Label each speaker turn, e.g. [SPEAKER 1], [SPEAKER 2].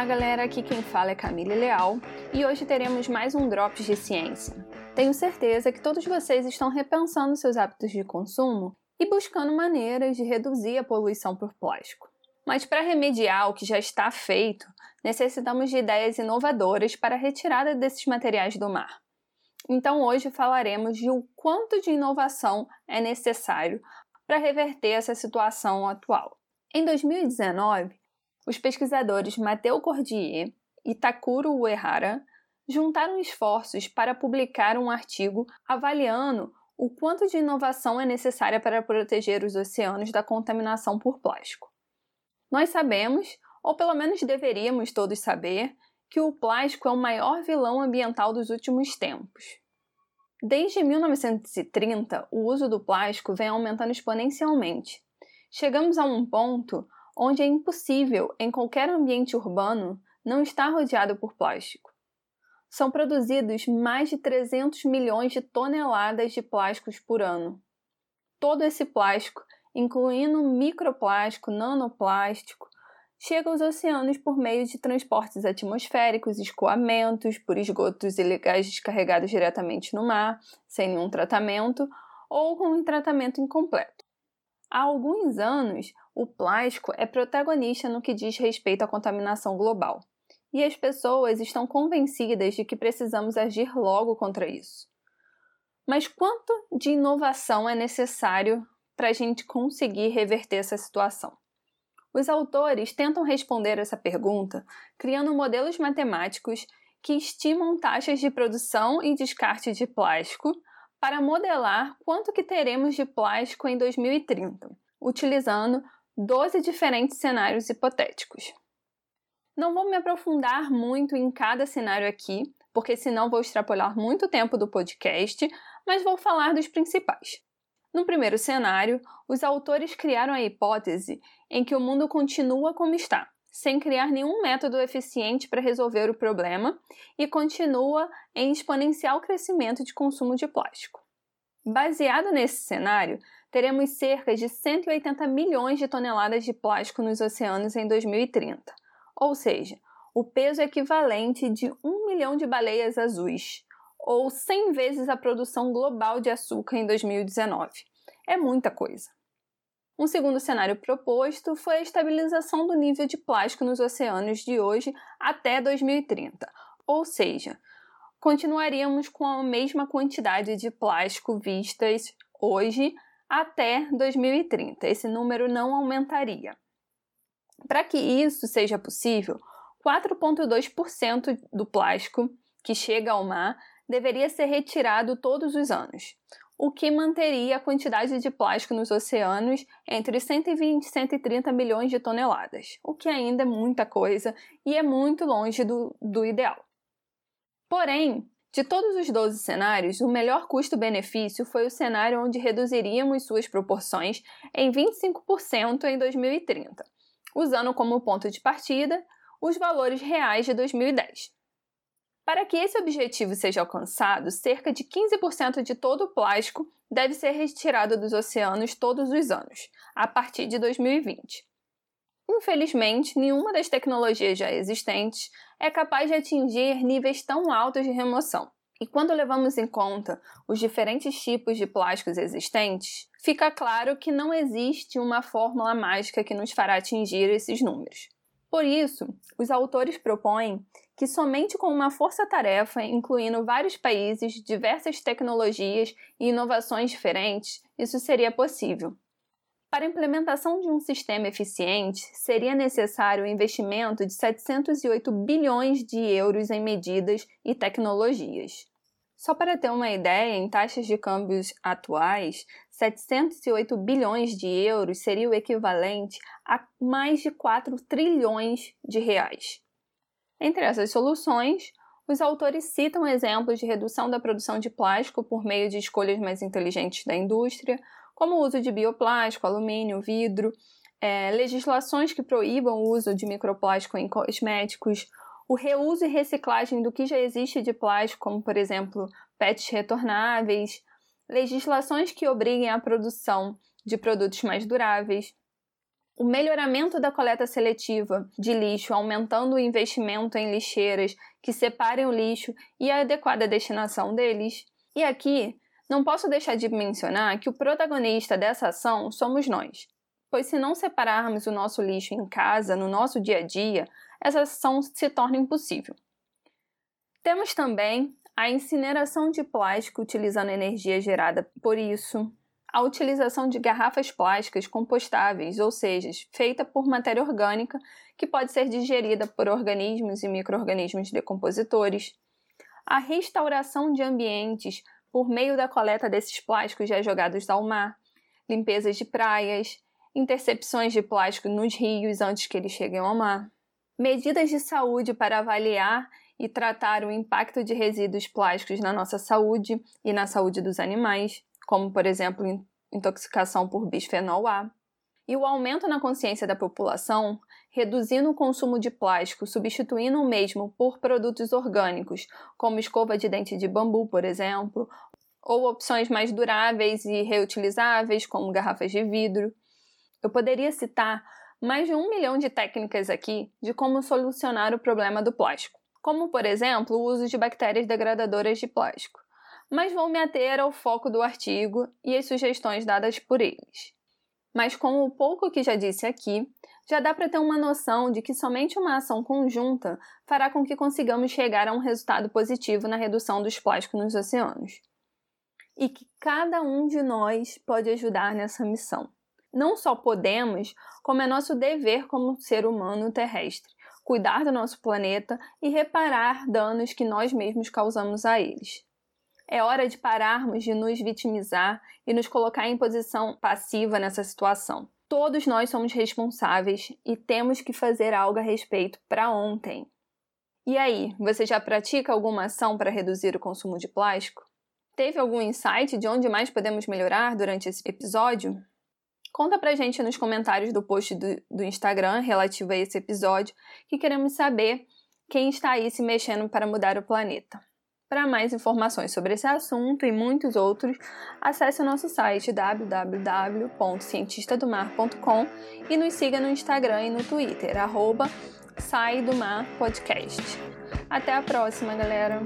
[SPEAKER 1] Olá, galera! Aqui quem fala é Camille Leal e hoje teremos mais um Drops de Ciência. Tenho certeza que todos vocês estão repensando seus hábitos de consumo e buscando maneiras de reduzir a poluição por plástico. Mas para remediar o que já está feito, necessitamos de ideias inovadoras para a retirada desses materiais do mar. Então hoje falaremos de o quanto de inovação é necessário para reverter essa situação atual. Em 2019, os pesquisadores Mateo Cordier e Takuro Uehara juntaram esforços para publicar um artigo avaliando o quanto de inovação é necessária para proteger os oceanos da contaminação por plástico. Nós sabemos, ou pelo menos deveríamos todos saber, que o plástico é o maior vilão ambiental dos últimos tempos. Desde 1930, o uso do plástico vem aumentando exponencialmente. Chegamos a um ponto onde é impossível, em qualquer ambiente urbano, não estar rodeado por plástico. São produzidos mais de 300 milhões de toneladas de plásticos por ano. Todo esse plástico, incluindo microplástico, nanoplástico, chega aos oceanos por meio de transportes atmosféricos, escoamentos, por esgotos ilegais descarregados diretamente no mar, sem nenhum tratamento, ou com um tratamento incompleto. Há alguns anos, o plástico é protagonista no que diz respeito à contaminação global, e as pessoas estão convencidas de que precisamos agir logo contra isso. Mas quanto de inovação é necessário para a gente conseguir reverter essa situação? Os autores tentam responder essa pergunta criando modelos matemáticos que estimam taxas de produção e descarte de plástico para modelar quanto que teremos de plástico em 2030, utilizando 12 diferentes cenários hipotéticos. Não vou me aprofundar muito em cada cenário aqui, porque senão vou extrapolar muito tempo do podcast, mas vou falar dos principais. No primeiro cenário, os autores criaram a hipótese em que o mundo continua como está, sem criar nenhum método eficiente para resolver o problema e continua em exponencial crescimento de consumo de plástico. Baseado nesse cenário, teremos cerca de 180 milhões de toneladas de plástico nos oceanos em 2030, ou seja, o peso equivalente de um milhão de baleias azuis, ou 100 vezes a produção global de açúcar em 2019. É muita coisa. Um segundo cenário proposto foi a estabilização do nível de plástico nos oceanos de hoje até 2030, ou seja, continuaríamos com a mesma quantidade de plástico vistas hoje até 2030. Esse número não aumentaria. Para que isso seja possível, 4,2% do plástico que chega ao mar deveria ser retirado todos os anos o que manteria a quantidade de plástico nos oceanos entre 120 e 130 milhões de toneladas, o que ainda é muita coisa e é muito longe do, do ideal. Porém, de todos os 12 cenários, o melhor custo-benefício foi o cenário onde reduziríamos suas proporções em 25% em 2030, usando como ponto de partida os valores reais de 2010. Para que esse objetivo seja alcançado, cerca de 15% de todo o plástico deve ser retirado dos oceanos todos os anos, a partir de 2020. Infelizmente, nenhuma das tecnologias já existentes é capaz de atingir níveis tão altos de remoção. E quando levamos em conta os diferentes tipos de plásticos existentes, fica claro que não existe uma fórmula mágica que nos fará atingir esses números. Por isso, os autores propõem que somente com uma força-tarefa, incluindo vários países, diversas tecnologias e inovações diferentes, isso seria possível. Para a implementação de um sistema eficiente, seria necessário o um investimento de 708 bilhões de euros em medidas e tecnologias. Só para ter uma ideia, em taxas de câmbios atuais, 708 bilhões de euros seria o equivalente a mais de 4 trilhões de reais. Entre essas soluções, os autores citam exemplos de redução da produção de plástico por meio de escolhas mais inteligentes da indústria, como o uso de bioplástico, alumínio, vidro, é, legislações que proíbam o uso de microplástico em cosméticos, o reuso e reciclagem do que já existe de plástico, como por exemplo PETs retornáveis, legislações que obriguem a produção de produtos mais duráveis, o melhoramento da coleta seletiva de lixo, aumentando o investimento em lixeiras que separem o lixo e a adequada destinação deles. E aqui, não posso deixar de mencionar que o protagonista dessa ação somos nós, pois se não separarmos o nosso lixo em casa, no nosso dia a dia, essa ação se torna impossível. Temos também a incineração de plástico utilizando energia gerada por isso, a utilização de garrafas plásticas compostáveis, ou seja, feita por matéria orgânica que pode ser digerida por organismos e microorganismos decompositores, a restauração de ambientes por meio da coleta desses plásticos já jogados ao mar, limpezas de praias, intercepções de plástico nos rios antes que eles cheguem ao mar, medidas de saúde para avaliar e tratar o impacto de resíduos plásticos na nossa saúde e na saúde dos animais, como por exemplo intoxicação por bisfenol A, e o aumento na consciência da população, reduzindo o consumo de plástico, substituindo o mesmo por produtos orgânicos, como escova de dente de bambu, por exemplo, ou opções mais duráveis e reutilizáveis, como garrafas de vidro. Eu poderia citar mais de um milhão de técnicas aqui de como solucionar o problema do plástico, como, por exemplo, o uso de bactérias degradadoras de plástico mas vou me ater ao foco do artigo e as sugestões dadas por eles. Mas com o pouco que já disse aqui, já dá para ter uma noção de que somente uma ação conjunta fará com que consigamos chegar a um resultado positivo na redução dos plásticos nos oceanos. E que cada um de nós pode ajudar nessa missão. Não só podemos, como é nosso dever como ser humano terrestre, cuidar do nosso planeta e reparar danos que nós mesmos causamos a eles. É hora de pararmos de nos vitimizar e nos colocar em posição passiva nessa situação. Todos nós somos responsáveis e temos que fazer algo a respeito para ontem. E aí, você já pratica alguma ação para reduzir o consumo de plástico? Teve algum insight de onde mais podemos melhorar durante esse episódio? Conta pra gente nos comentários do post do, do Instagram relativo a esse episódio, que queremos saber quem está aí se mexendo para mudar o planeta. Para mais informações sobre esse assunto e muitos outros, acesse o nosso site www.cientistadomar.com e nos siga no Instagram e no Twitter, arroba Sai do Mar Podcast. Até a próxima, galera!